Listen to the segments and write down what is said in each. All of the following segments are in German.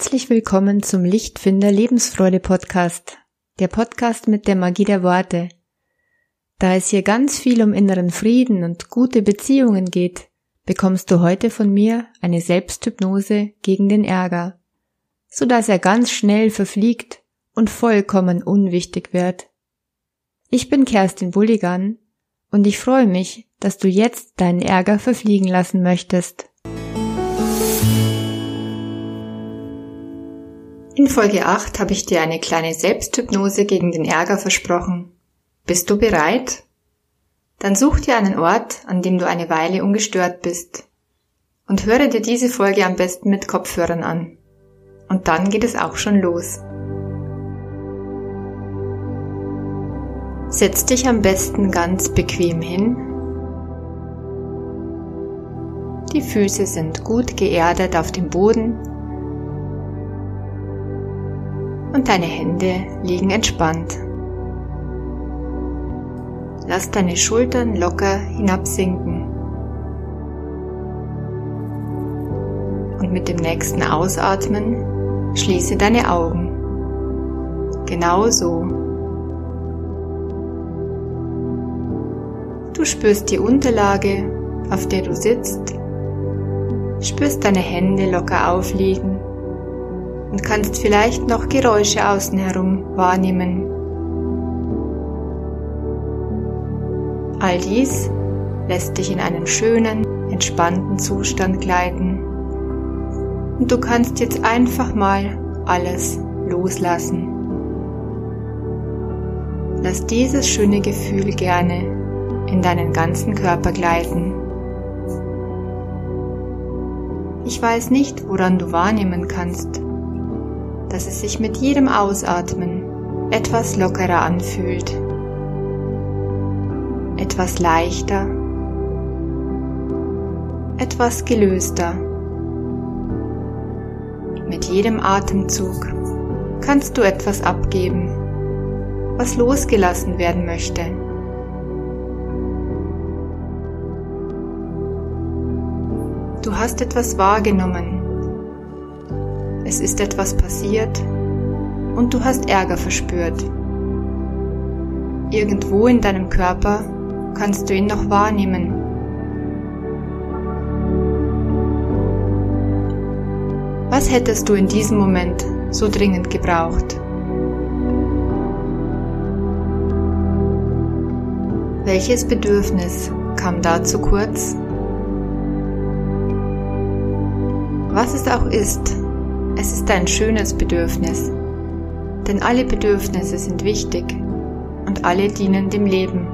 Herzlich willkommen zum Lichtfinder Lebensfreude Podcast, der Podcast mit der Magie der Worte. Da es hier ganz viel um inneren Frieden und gute Beziehungen geht, bekommst du heute von mir eine Selbsthypnose gegen den Ärger, so dass er ganz schnell verfliegt und vollkommen unwichtig wird. Ich bin Kerstin Bulligan und ich freue mich, dass du jetzt deinen Ärger verfliegen lassen möchtest. In Folge 8 habe ich dir eine kleine Selbsthypnose gegen den Ärger versprochen. Bist du bereit? Dann such dir einen Ort, an dem du eine Weile ungestört bist. Und höre dir diese Folge am besten mit Kopfhörern an. Und dann geht es auch schon los. Setz dich am besten ganz bequem hin. Die Füße sind gut geerdet auf dem Boden und deine Hände liegen entspannt. Lass deine Schultern locker hinabsinken. Und mit dem nächsten Ausatmen schließe deine Augen. Genau so. Du spürst die Unterlage, auf der du sitzt, spürst deine Hände locker aufliegen und kannst vielleicht noch Geräusche außen herum wahrnehmen. All dies lässt dich in einen schönen, entspannten Zustand gleiten. Und du kannst jetzt einfach mal alles loslassen. Lass dieses schöne Gefühl gerne in deinen ganzen Körper gleiten. Ich weiß nicht, woran du wahrnehmen kannst, dass es sich mit jedem Ausatmen etwas lockerer anfühlt, etwas leichter, etwas gelöster. Mit jedem Atemzug kannst du etwas abgeben, was losgelassen werden möchte. Du hast etwas wahrgenommen, es ist etwas passiert und du hast Ärger verspürt. Irgendwo in deinem Körper kannst du ihn noch wahrnehmen. Was hättest du in diesem Moment so dringend gebraucht? Welches Bedürfnis kam da zu kurz? Was es auch ist, es ist ein schönes Bedürfnis, denn alle Bedürfnisse sind wichtig und alle dienen dem Leben.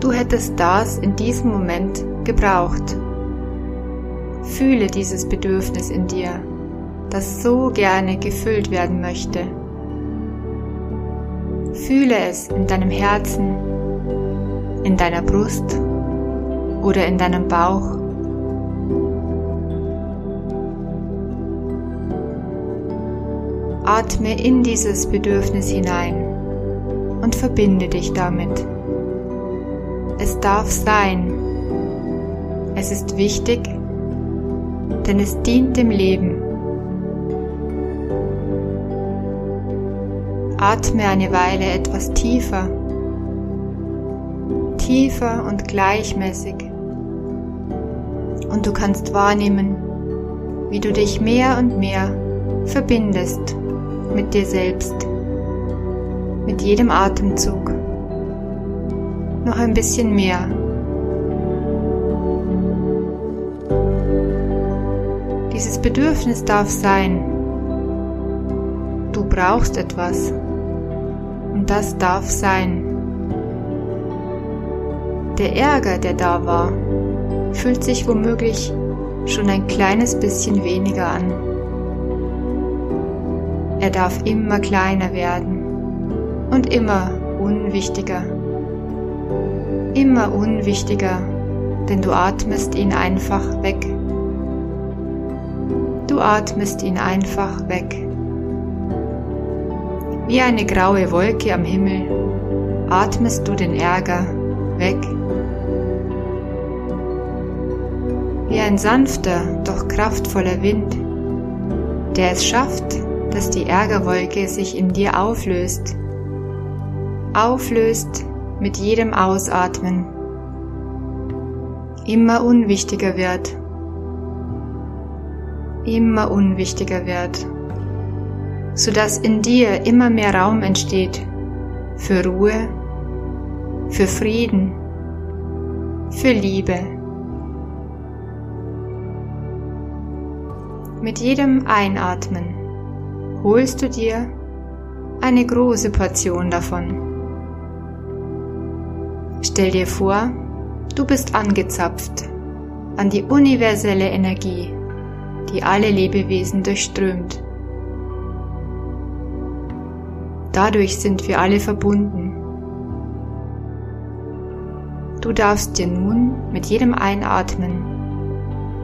Du hättest das in diesem Moment gebraucht. Fühle dieses Bedürfnis in dir, das so gerne gefüllt werden möchte. Fühle es in deinem Herzen, in deiner Brust oder in deinem Bauch. Atme in dieses Bedürfnis hinein und verbinde dich damit. Es darf sein. Es ist wichtig, denn es dient dem Leben. Atme eine Weile etwas tiefer, tiefer und gleichmäßig. Und du kannst wahrnehmen, wie du dich mehr und mehr verbindest mit dir selbst, mit jedem Atemzug. Noch ein bisschen mehr. Dieses Bedürfnis darf sein. Du brauchst etwas. Und das darf sein. Der Ärger, der da war, fühlt sich womöglich schon ein kleines bisschen weniger an. Er darf immer kleiner werden und immer unwichtiger. Immer unwichtiger, denn du atmest ihn einfach weg. Du atmest ihn einfach weg. Wie eine graue Wolke am Himmel atmest du den Ärger weg. Wie ein sanfter, doch kraftvoller Wind der es schafft, dass die Ärgerwolke sich in dir auflöst. Auflöst mit jedem Ausatmen. Immer unwichtiger wird. Immer unwichtiger wird. Sodass in dir immer mehr Raum entsteht für Ruhe, für Frieden, für Liebe. Mit jedem Einatmen holst du dir eine große Portion davon. Stell dir vor, du bist angezapft an die universelle Energie, die alle Lebewesen durchströmt. Dadurch sind wir alle verbunden. Du darfst dir nun mit jedem Einatmen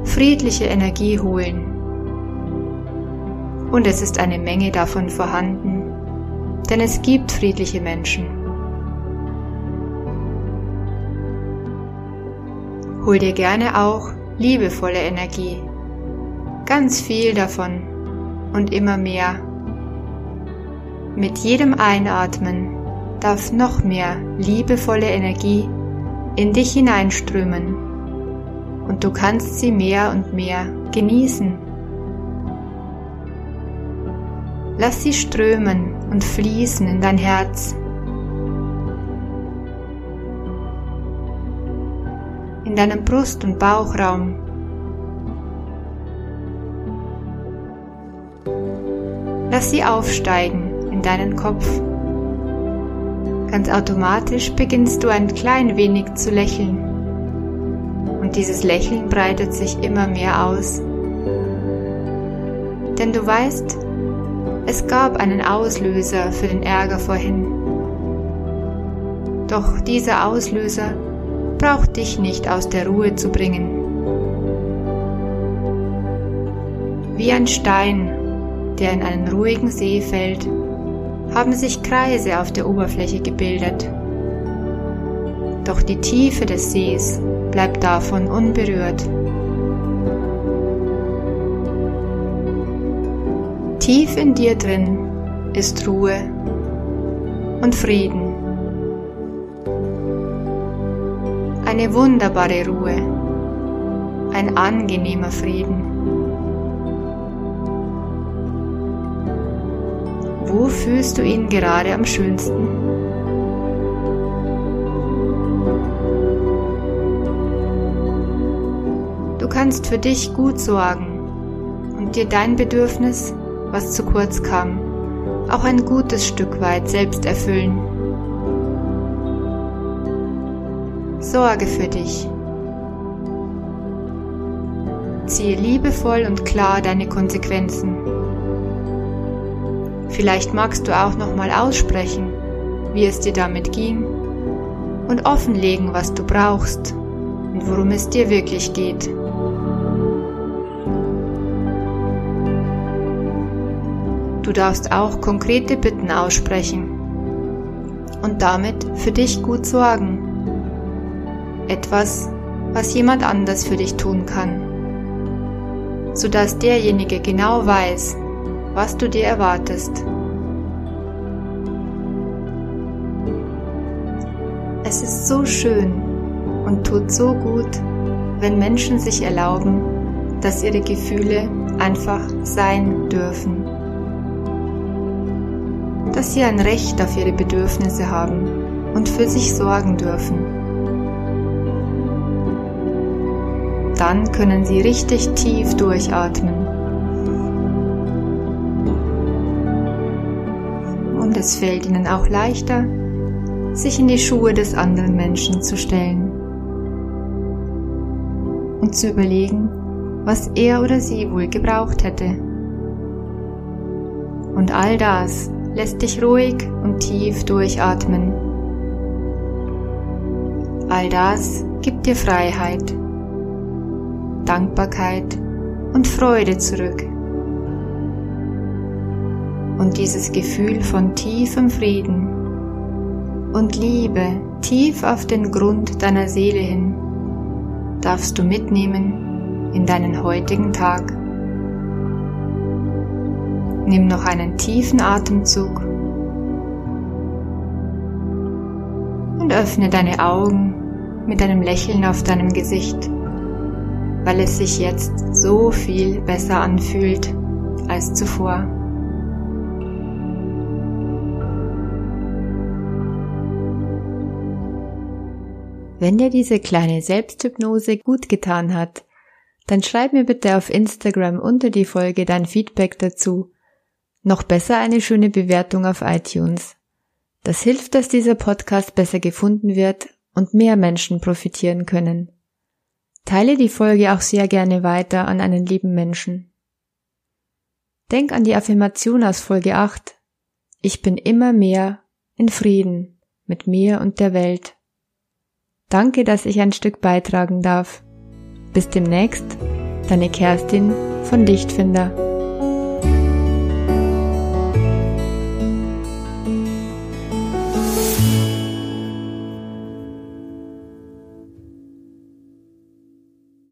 friedliche Energie holen. Und es ist eine Menge davon vorhanden, denn es gibt friedliche Menschen. Hol dir gerne auch liebevolle Energie, ganz viel davon und immer mehr. Mit jedem Einatmen darf noch mehr liebevolle Energie in dich hineinströmen und du kannst sie mehr und mehr genießen. Lass sie strömen und fließen in dein Herz. In deinem Brust- und Bauchraum. Lass sie aufsteigen in deinen Kopf. Ganz automatisch beginnst du ein klein wenig zu lächeln. Und dieses Lächeln breitet sich immer mehr aus. Denn du weißt, es gab einen Auslöser für den Ärger vorhin. Doch dieser Auslöser braucht dich nicht aus der Ruhe zu bringen. Wie ein Stein, der in einen ruhigen See fällt, haben sich Kreise auf der Oberfläche gebildet. Doch die Tiefe des Sees bleibt davon unberührt. Tief in dir drin ist Ruhe und Frieden. Eine wunderbare Ruhe, ein angenehmer Frieden. Wo fühlst du ihn gerade am schönsten? Du kannst für dich gut sorgen und dir dein Bedürfnis, was zu kurz kam, auch ein gutes Stück weit selbst erfüllen. Sorge für dich. Ziehe liebevoll und klar deine Konsequenzen. Vielleicht magst du auch nochmal aussprechen, wie es dir damit ging und offenlegen, was du brauchst und worum es dir wirklich geht. Du darfst auch konkrete Bitten aussprechen und damit für dich gut sorgen. Etwas, was jemand anders für dich tun kann, sodass derjenige genau weiß, was du dir erwartest. Es ist so schön und tut so gut, wenn Menschen sich erlauben, dass ihre Gefühle einfach sein dürfen. Dass sie ein Recht auf ihre Bedürfnisse haben und für sich sorgen dürfen. Dann können sie richtig tief durchatmen und es fällt ihnen auch leichter, sich in die Schuhe des anderen Menschen zu stellen und zu überlegen, was er oder sie wohl gebraucht hätte. Und all das lässt dich ruhig und tief durchatmen. All das gibt dir Freiheit, Dankbarkeit und Freude zurück und dieses Gefühl von tiefem Frieden und Liebe tief auf den Grund deiner Seele hin darfst du mitnehmen in deinen heutigen Tag. Nimm noch einen tiefen Atemzug und öffne deine Augen mit einem Lächeln auf deinem Gesicht, weil es sich jetzt so viel besser anfühlt als zuvor. Wenn dir diese kleine Selbsthypnose gut getan hat, dann schreib mir bitte auf Instagram unter die Folge dein Feedback dazu. Noch besser eine schöne Bewertung auf iTunes. Das hilft, dass dieser Podcast besser gefunden wird und mehr Menschen profitieren können. Teile die Folge auch sehr gerne weiter an einen lieben Menschen. Denk an die Affirmation aus Folge 8. Ich bin immer mehr in Frieden mit mir und der Welt. Danke, dass ich ein Stück beitragen darf. Bis demnächst, deine Kerstin von Lichtfinder.